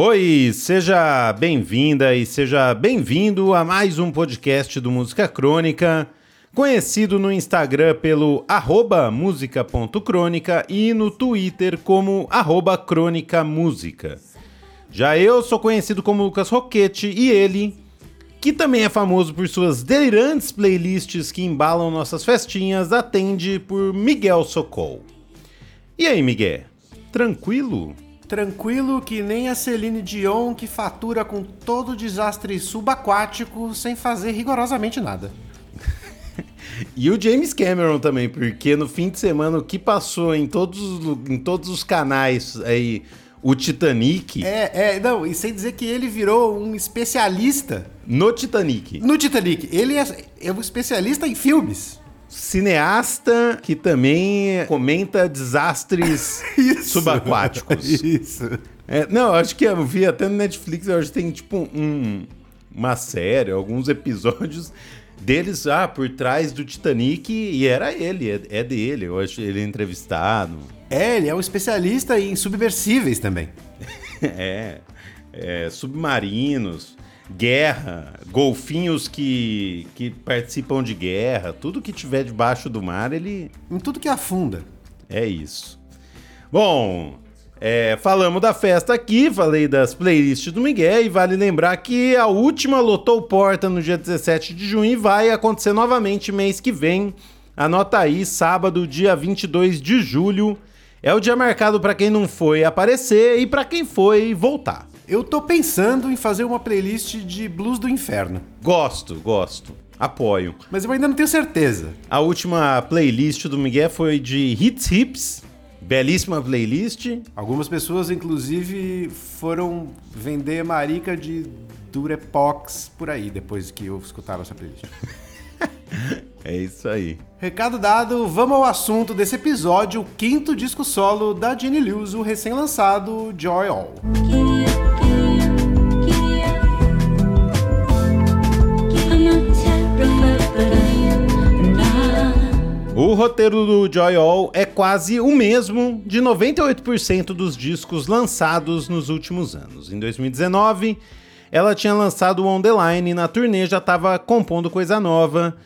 Oi, seja bem-vinda e seja bem-vindo a mais um podcast do Música Crônica, conhecido no Instagram pelo música.crônica e no Twitter como arroba crônica música. Já eu sou conhecido como Lucas Roquete e ele, que também é famoso por suas delirantes playlists que embalam nossas festinhas, atende por Miguel Socol. E aí, Miguel? Tranquilo? Tranquilo que nem a Celine Dion que fatura com todo desastre subaquático sem fazer rigorosamente nada. e o James Cameron também, porque no fim de semana o que passou em todos, em todos os canais aí, o Titanic. É, é, não, e sem dizer que ele virou um especialista. No Titanic. No Titanic. Ele é, é um especialista em filmes cineasta que também comenta desastres subaquáticos. Isso. É, não, acho que eu vi até no Netflix, eu acho que tem tipo um, uma série, alguns episódios deles ah, por trás do Titanic e era ele, é, é dele, eu acho ele é entrevistado. É, ele é um especialista em submersíveis também. é, é, submarinos guerra, golfinhos que, que participam de guerra, tudo que tiver debaixo do mar, ele. Em tudo que afunda. É isso. Bom, é, falamos da festa aqui, falei das playlists do Miguel e vale lembrar que a última lotou porta no dia 17 de junho e vai acontecer novamente mês que vem. Anota aí, sábado, dia 22 de julho. É o dia marcado para quem não foi aparecer e para quem foi voltar. Eu tô pensando em fazer uma playlist de blues do inferno. Gosto, gosto. Apoio. Mas eu ainda não tenho certeza. A última playlist do Miguel foi de Hits Hips. Belíssima playlist. Algumas pessoas, inclusive, foram vender marica de Durepox por aí, depois que eu escutaram essa playlist. é isso aí. Recado dado, vamos ao assunto desse episódio, o quinto disco solo da Jenny Lewis, o recém-lançado Joy All. O roteiro do Joy All é quase o mesmo de 98% dos discos lançados nos últimos anos. Em 2019, ela tinha lançado On The Line e na turnê já estava compondo coisa nova.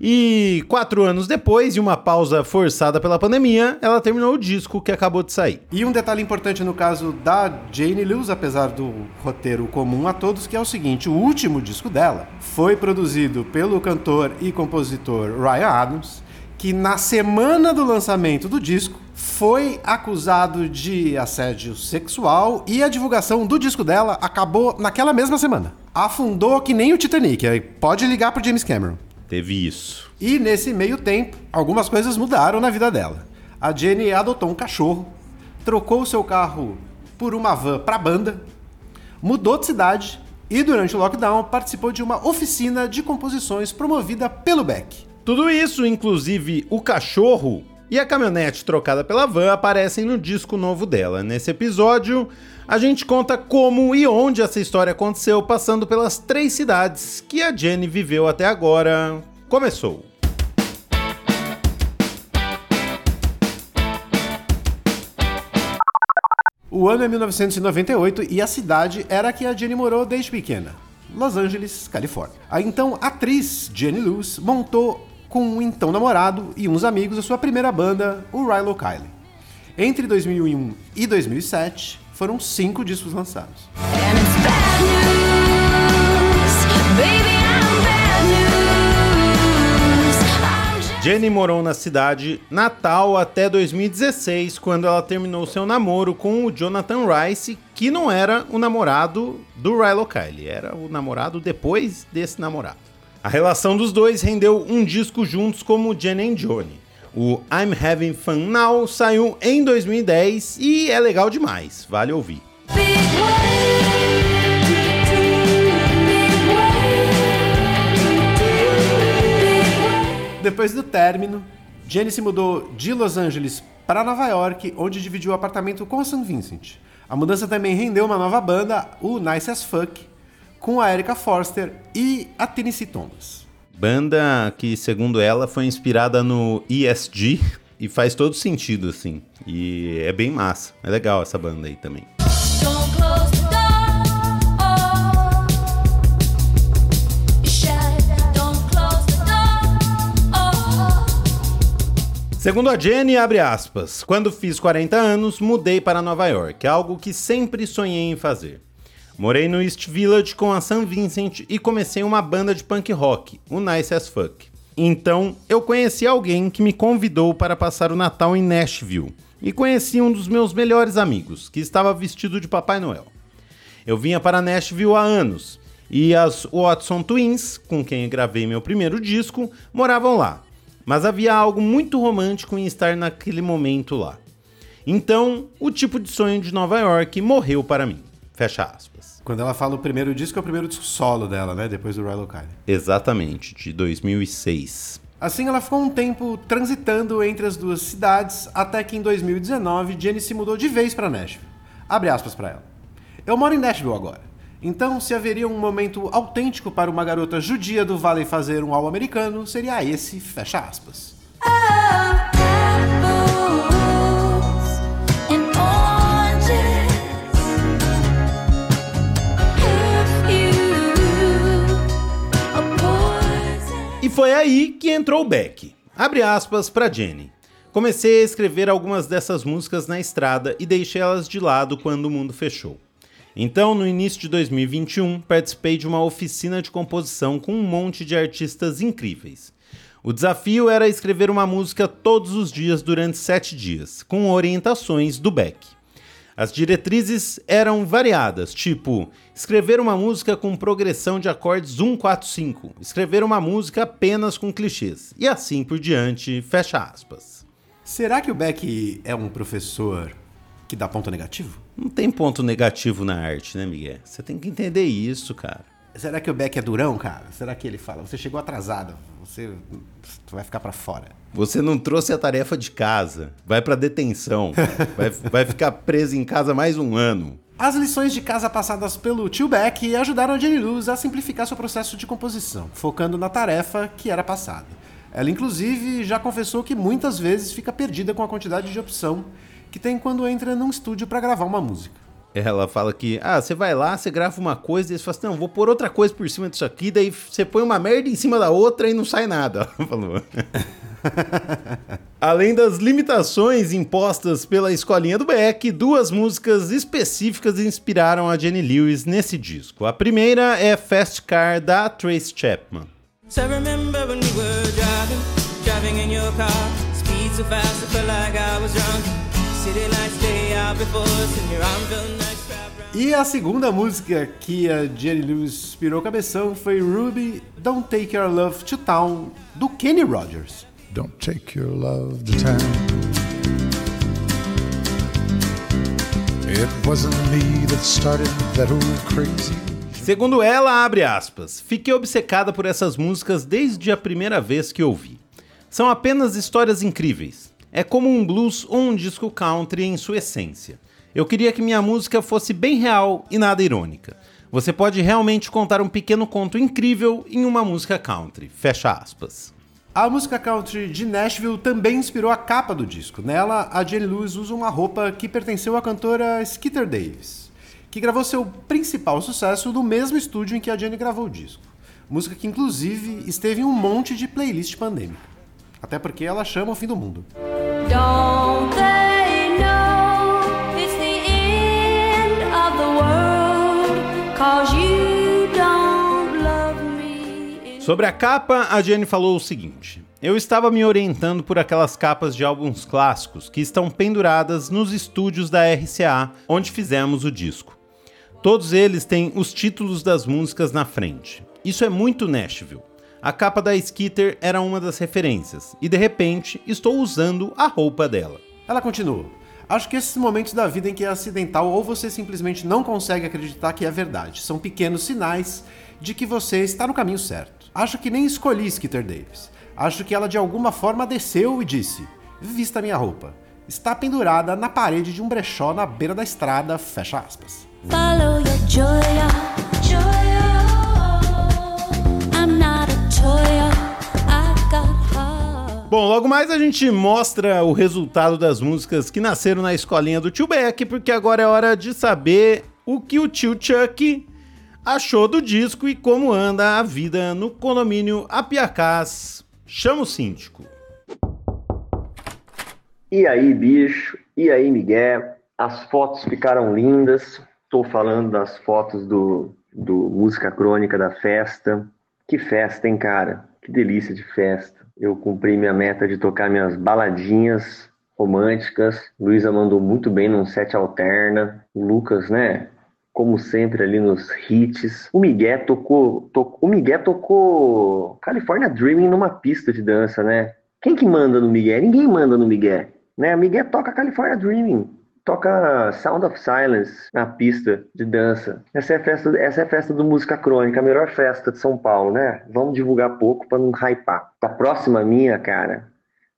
E quatro anos depois, de uma pausa forçada pela pandemia, ela terminou o disco que acabou de sair. E um detalhe importante no caso da Jane Lewis, apesar do roteiro comum a todos, que é o seguinte: o último disco dela foi produzido pelo cantor e compositor Ryan Adams, que na semana do lançamento do disco foi acusado de assédio sexual e a divulgação do disco dela acabou naquela mesma semana. Afundou que nem o Titanic. Aí pode ligar pro James Cameron. Teve isso. E nesse meio tempo, algumas coisas mudaram na vida dela. A Jenny adotou um cachorro, trocou o seu carro por uma van pra banda, mudou de cidade e durante o lockdown participou de uma oficina de composições promovida pelo Beck. Tudo isso, inclusive o cachorro e a caminhonete trocada pela van, aparecem no disco novo dela. Nesse episódio, a gente conta como e onde essa história aconteceu, passando pelas três cidades que a Jenny viveu até agora. Começou! O ano é 1998 e a cidade era a que a Jenny morou desde pequena. Los Angeles, Califórnia. A então atriz Jenny Lewis montou com um então namorado e uns amigos a sua primeira banda, o Rilo Kiley. Entre 2001 e 2007, foram cinco discos lançados. Jenny morou na cidade natal até 2016, quando ela terminou seu namoro com o Jonathan Rice, que não era o namorado do Rilo Kiley, era o namorado depois desse namorado. A relação dos dois rendeu um disco juntos como Jenny and Johnny. O I'm Having Fun Now saiu em 2010 e é legal demais, vale ouvir. Depois do término, Jenny se mudou de Los Angeles para Nova York, onde dividiu o apartamento com St. Vincent. A mudança também rendeu uma nova banda, o Nice as Fuck, com a Erika Forster e a Tennessee Thomas. Banda que, segundo ela, foi inspirada no ESG e faz todo sentido, assim. E é bem massa. É legal essa banda aí também. Segundo a Jenny, abre aspas, quando fiz 40 anos, mudei para Nova York, algo que sempre sonhei em fazer. Morei no East Village com a Sam Vincent e comecei uma banda de punk rock, o Nice as Fuck. Então, eu conheci alguém que me convidou para passar o Natal em Nashville e conheci um dos meus melhores amigos, que estava vestido de Papai Noel. Eu vinha para Nashville há anos e as Watson Twins, com quem gravei meu primeiro disco, moravam lá. Mas havia algo muito romântico em estar naquele momento lá. Então, o tipo de sonho de Nova York morreu para mim. Fecha aspas. Quando ela fala o primeiro disco, é o primeiro disco solo dela, né? Depois do Rilo Kiley. Exatamente, de 2006. Assim, ela ficou um tempo transitando entre as duas cidades, até que em 2019, Jenny se mudou de vez para Nashville. Abre aspas para ela. Eu moro em Nashville agora. Então, se haveria um momento autêntico para uma garota judia do Vale fazer um álbum americano, seria esse, fecha aspas. Foi aí que entrou o Beck. Abre aspas para Jenny. Comecei a escrever algumas dessas músicas na estrada e deixei elas de lado quando o mundo fechou. Então, no início de 2021, participei de uma oficina de composição com um monte de artistas incríveis. O desafio era escrever uma música todos os dias durante sete dias, com orientações do Beck. As diretrizes eram variadas, tipo escrever uma música com progressão de acordes 1, 4, 5, escrever uma música apenas com clichês, e assim por diante, fecha aspas. Será que o Beck é um professor que dá ponto negativo? Não tem ponto negativo na arte, né, Miguel? Você tem que entender isso, cara. Será que o Beck é durão, cara? Será que ele fala, você chegou atrasado, você vai ficar para fora? Você não trouxe a tarefa de casa, vai para detenção, vai, vai ficar preso em casa mais um ano. As lições de casa passadas pelo tio Beck ajudaram a Jenny Luz a simplificar seu processo de composição, focando na tarefa que era passada. Ela, inclusive, já confessou que muitas vezes fica perdida com a quantidade de opção que tem quando entra num estúdio para gravar uma música. Ela fala que, ah, você vai lá, você grava uma coisa, e você fala assim, não, vou pôr outra coisa por cima disso aqui, daí você põe uma merda em cima da outra e não sai nada. Ela falou. Além das limitações impostas pela escolinha do Beck, duas músicas específicas inspiraram a Jenny Lewis nesse disco. A primeira é Fast Car da Trace Chapman. So remember when we were driving, driving in your car, speed so fast I E a segunda música que a Jenny Lewis inspirou o cabeção foi Ruby Don't Take Your Love to Town, do Kenny Rogers. Don't take your love to town. It wasn't me that started that old crazy. Segundo ela, abre aspas, fiquei obcecada por essas músicas desde a primeira vez que ouvi. São apenas histórias incríveis. É como um blues ou um disco country em sua essência. Eu queria que minha música fosse bem real e nada irônica. Você pode realmente contar um pequeno conto incrível em uma música country. Fecha aspas. A música country de Nashville também inspirou a capa do disco. Nela, a Jenny Lewis usa uma roupa que pertenceu à cantora Skeeter Davis, que gravou seu principal sucesso no mesmo estúdio em que a Jenny gravou o disco. Música que, inclusive, esteve em um monte de playlist pandêmica. Até porque ela chama o fim do mundo. Don't they know it's the end of the world? Cause you don't love me. Sobre a capa, a Jenny falou o seguinte. Eu estava me orientando por aquelas capas de álbuns clássicos que estão penduradas nos estúdios da RCA, onde fizemos o disco. Todos eles têm os títulos das músicas na frente. Isso é muito Nashville. A capa da Skitter era uma das referências, e de repente estou usando a roupa dela. Ela continua. Acho que esses momentos da vida em que é acidental ou você simplesmente não consegue acreditar que é verdade são pequenos sinais de que você está no caminho certo. Acho que nem escolhi Skitter Davis. Acho que ela de alguma forma desceu e disse: Vista minha roupa. Está pendurada na parede de um brechó na beira da estrada, fecha aspas. Follow your joy, Bom, logo mais a gente mostra o resultado das músicas que nasceram na escolinha do tio Beck, porque agora é hora de saber o que o tio Chuck achou do disco e como anda a vida no condomínio Apiacás. Chama o síndico. E aí, bicho? E aí, Miguel? As fotos ficaram lindas. Estou falando das fotos do, do Música Crônica da festa. Que festa, hein, cara? Que delícia de festa. Eu cumpri minha meta de tocar minhas baladinhas românticas. Luísa mandou muito bem num set alterna. O Lucas, né? Como sempre ali nos hits. O Miguel tocou, to... o Miguel tocou California Dreaming numa pista de dança, né? Quem que manda no Miguel? Ninguém manda no Miguel. Né? A Miguel toca California Dreaming, toca Sound of Silence na pista de dança. Essa é a festa, essa é a festa do Música Crônica, a melhor festa de São Paulo, né? Vamos divulgar pouco para não hypar. A próxima minha, cara,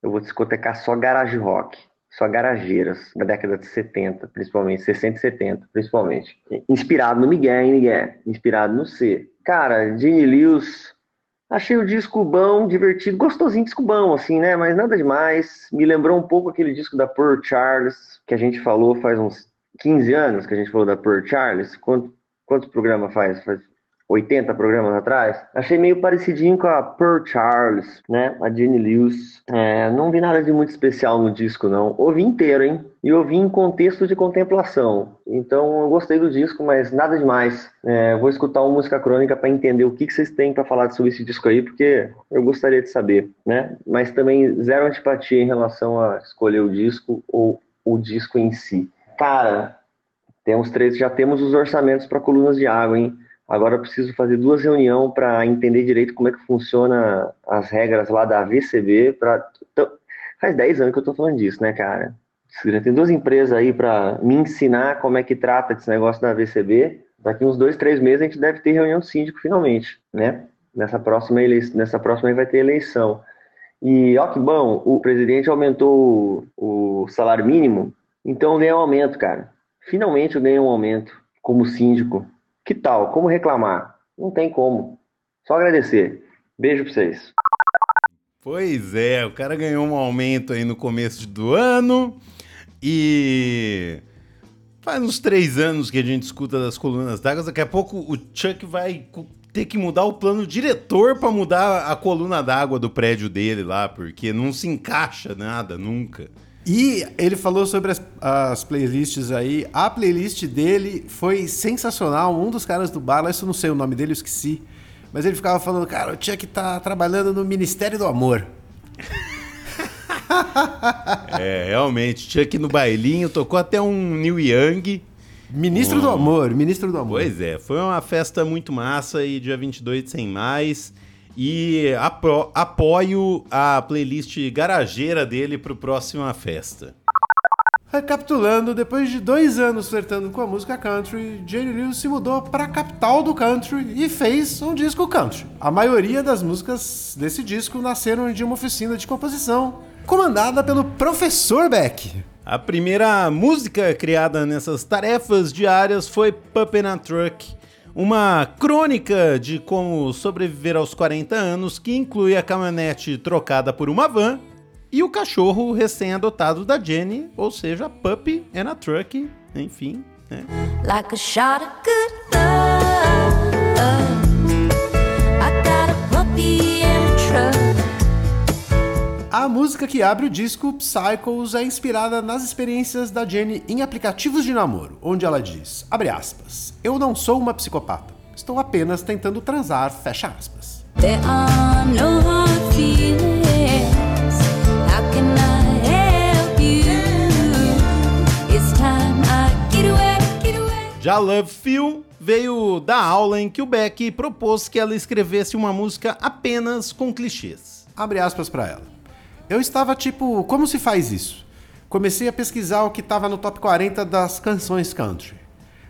eu vou discotecar só garage rock. Só garageiras, da década de 70, principalmente, 60 e 70, principalmente. Inspirado no Miguel, hein, Miguel? Inspirado no C. Cara, Gene Lewis, Achei o disco bom, divertido, gostosinho disco bom, assim, né? Mas nada demais. Me lembrou um pouco aquele disco da Pearl Charles, que a gente falou faz uns 15 anos que a gente falou da Pearl Charles. Quanto, quantos programas faz? Faz 80 programas atrás, achei meio parecidinho com a Pearl Charles, né? A Jenny Lewis. É, não vi nada de muito especial no disco, não. Ouvi inteiro, hein? E ouvi em contexto de contemplação. Então eu gostei do disco, mas nada demais. É, vou escutar uma música crônica para entender o que, que vocês têm para falar sobre esse disco aí, porque eu gostaria de saber, né? Mas também zero antipatia em relação a escolher o disco ou o disco em si. Cara, temos três, já temos os orçamentos para colunas de água, hein? Agora eu preciso fazer duas reuniões para entender direito como é que funciona as regras lá da VCB. Pra... Faz 10 anos que eu estou falando disso, né, cara? Tem duas empresas aí para me ensinar como é que trata esse negócio da VCB. Daqui uns dois, três meses a gente deve ter reunião síndico finalmente, né? Nessa próxima eleição, nessa próxima vai ter eleição. E ó que bom, o presidente aumentou o, salário mínimo, então vem um aumento, cara. Finalmente eu ganhei um aumento como síndico. Que tal? Como reclamar? Não tem como. Só agradecer. Beijo pra vocês. Pois é, o cara ganhou um aumento aí no começo do ano e faz uns três anos que a gente escuta das colunas d'água. Daqui a pouco o Chuck vai ter que mudar o plano diretor para mudar a coluna d'água do prédio dele lá, porque não se encaixa nada nunca. E ele falou sobre as, as, playlists aí. A playlist dele foi sensacional. Um dos caras do bar, isso não sei o nome dele, eu esqueci. Mas ele ficava falando, cara, o Chuck tá trabalhando no Ministério do Amor. é, realmente. Chuck no bailinho, tocou até um New Young. Ministro um... do Amor, Ministro do Amor. Pois é, foi uma festa muito massa e dia 22 sem mais. E apro, apoio a playlist garageira dele pro próxima festa. Recapitulando, depois de dois anos flertando com a música country, Jane Lewis se mudou para a capital do country e fez um disco country. A maioria das músicas desse disco nasceram de uma oficina de composição comandada pelo professor Beck. A primeira música criada nessas tarefas diárias foi Pup in a Truck, uma crônica de como sobreviver aos 40 anos que inclui a caminhonete trocada por uma van e o cachorro recém-adotado da Jenny, ou seja, Puppy and a Truck, enfim. Né? Like a shot of good love. A música que abre o disco, Psychos, é inspirada nas experiências da Jenny em aplicativos de namoro, onde ela diz, abre aspas, eu não sou uma psicopata, estou apenas tentando transar, fecha aspas. Já Love Feel veio da aula em que o Beck propôs que ela escrevesse uma música apenas com clichês. Abre aspas para ela. Eu estava tipo, como se faz isso? Comecei a pesquisar o que estava no top 40 das canções country: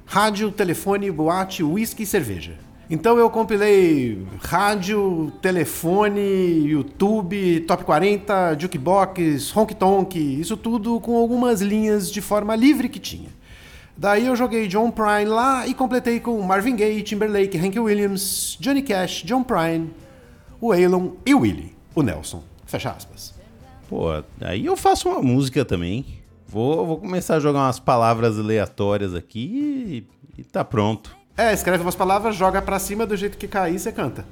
rádio, telefone, boate, whisky e cerveja. Então eu compilei rádio, telefone, YouTube, top 40, jukebox, honk tonk, isso tudo com algumas linhas de forma livre que tinha. Daí eu joguei John Prine lá e completei com Marvin Gaye, Timberlake, Hank Williams, Johnny Cash, John Prine, o Waylon e o Willie, o Nelson. Fecha aspas. Pô, aí eu faço uma música também. Vou, vou começar a jogar umas palavras aleatórias aqui e, e tá pronto. É, escreve umas palavras, joga pra cima do jeito que cair, você canta.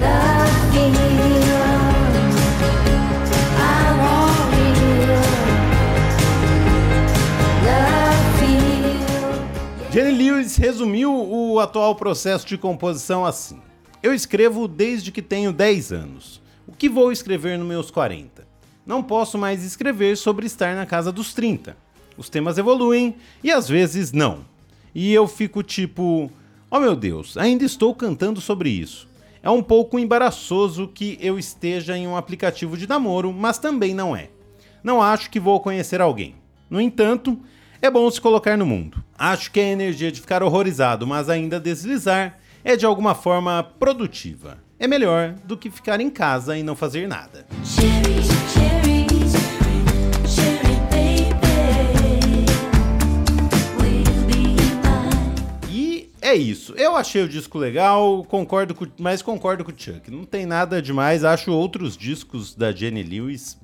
Jenny Lewis resumiu o atual processo de composição assim: Eu escrevo desde que tenho 10 anos. O que vou escrever nos meus 40? Não posso mais escrever sobre estar na casa dos 30. Os temas evoluem e às vezes não. E eu fico tipo, oh meu Deus, ainda estou cantando sobre isso. É um pouco embaraçoso que eu esteja em um aplicativo de namoro, mas também não é. Não acho que vou conhecer alguém. No entanto, é bom se colocar no mundo. Acho que a energia de ficar horrorizado, mas ainda deslizar, é de alguma forma produtiva. É melhor do que ficar em casa e não fazer nada. É isso. Eu achei o disco legal, concordo com, mas concordo com o Chuck. Não tem nada demais. Acho outros discos da Jenny Lewis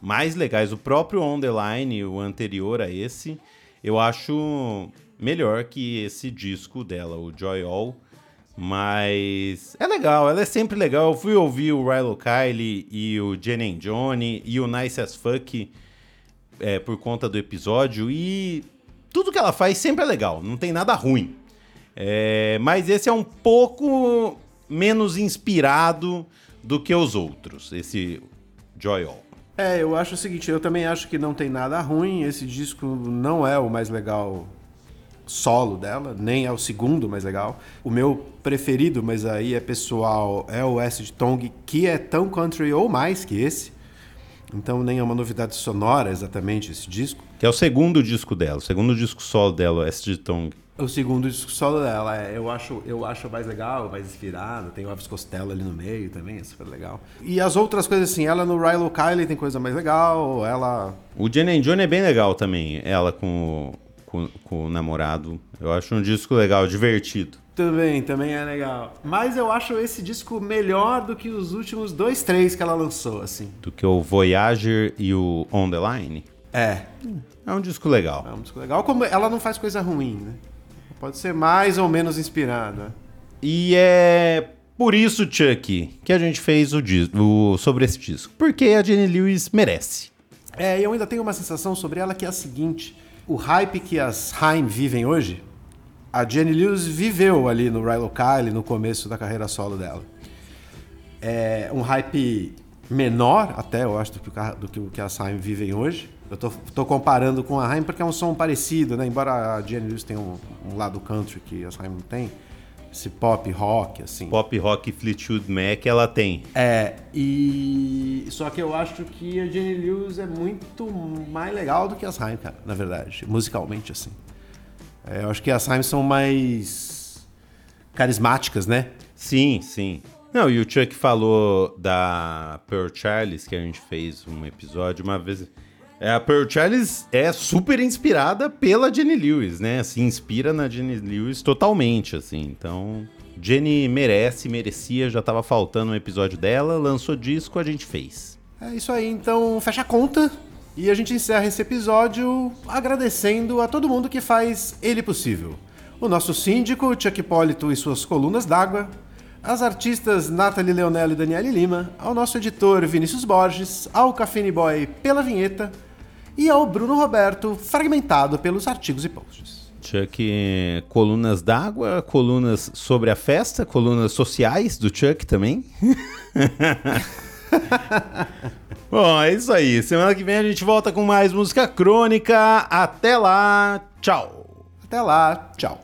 mais legais. O próprio On The Line, o anterior a esse, eu acho melhor que esse disco dela, o Joy All. Mas é legal, ela é sempre legal. Eu fui ouvir o Rilo Kiley e o Jenny Johnny e o Nice as Fuck é, por conta do episódio e tudo que ela faz sempre é legal, não tem nada ruim. É, mas esse é um pouco menos inspirado do que os outros, esse Joy All. É, eu acho o seguinte, eu também acho que não tem nada ruim, esse disco não é o mais legal solo dela, nem é o segundo mais legal. O meu preferido, mas aí é pessoal, é o Acid Tongue, que é tão country ou mais que esse. Então nem é uma novidade sonora exatamente esse disco. Que é o segundo disco dela, o segundo disco solo dela, o Acid Tongue. O segundo disco solo dela, é, eu acho, eu acho mais legal, mais inspirado. Tem o Elvis Costello ali no meio também, é super legal. E as outras coisas assim, ela no Rilo Kiley tem coisa mais legal, ela... O Jenny Johnny é bem legal também, ela com, com, com o namorado. Eu acho um disco legal, divertido. Também, também é legal. Mas eu acho esse disco melhor do que os últimos dois, três que ela lançou, assim. Do que o Voyager e o On The Line? É. É um disco legal. É um disco legal. Como ela não faz coisa ruim, né? Pode ser mais ou menos inspirada. E é por isso, Chuck, que a gente fez o, o sobre esse disco. Porque a Jenny Lewis merece. É, eu ainda tenho uma sensação sobre ela que é a seguinte: o hype que as Haim vivem hoje, a Jenny Lewis viveu ali no Rilo Kiley no começo da carreira solo dela. É um hype menor, até eu acho, do que, do que o que as Haim vivem hoje. Eu tô, tô, comparando com a Haim porque é um som parecido, né? Embora a Jenny Lewis tenha um, um lado country que a Haim não tem. Esse pop rock, assim. Pop rock Fleetwood Mac ela tem. É, e... Só que eu acho que a Jenny Lewis é muito mais legal do que as Haim, cara, na verdade. Musicalmente, assim. É, eu acho que as Haim são mais carismáticas, né? Sim, sim. Não, e o Chuck falou da Pearl Charles, que a gente fez um episódio uma vez... É, a Pearl Charles é super inspirada pela Jenny Lewis, né? Se inspira na Jenny Lewis totalmente, assim. Então, Jenny merece, merecia, já tava faltando um episódio dela, lançou disco, a gente fez. É isso aí, então fecha a conta e a gente encerra esse episódio agradecendo a todo mundo que faz ele possível. O nosso síndico, Chuck Hipólito e suas colunas d'água, as artistas Nathalie Leonello e Daniele Lima, ao nosso editor Vinícius Borges, ao Cafine Boy pela vinheta e ao Bruno Roberto, fragmentado pelos artigos e posts. Chuck, colunas d'água, colunas sobre a festa, colunas sociais do Chuck também. Bom, é isso aí. Semana que vem a gente volta com mais música crônica. Até lá, tchau. Até lá, tchau.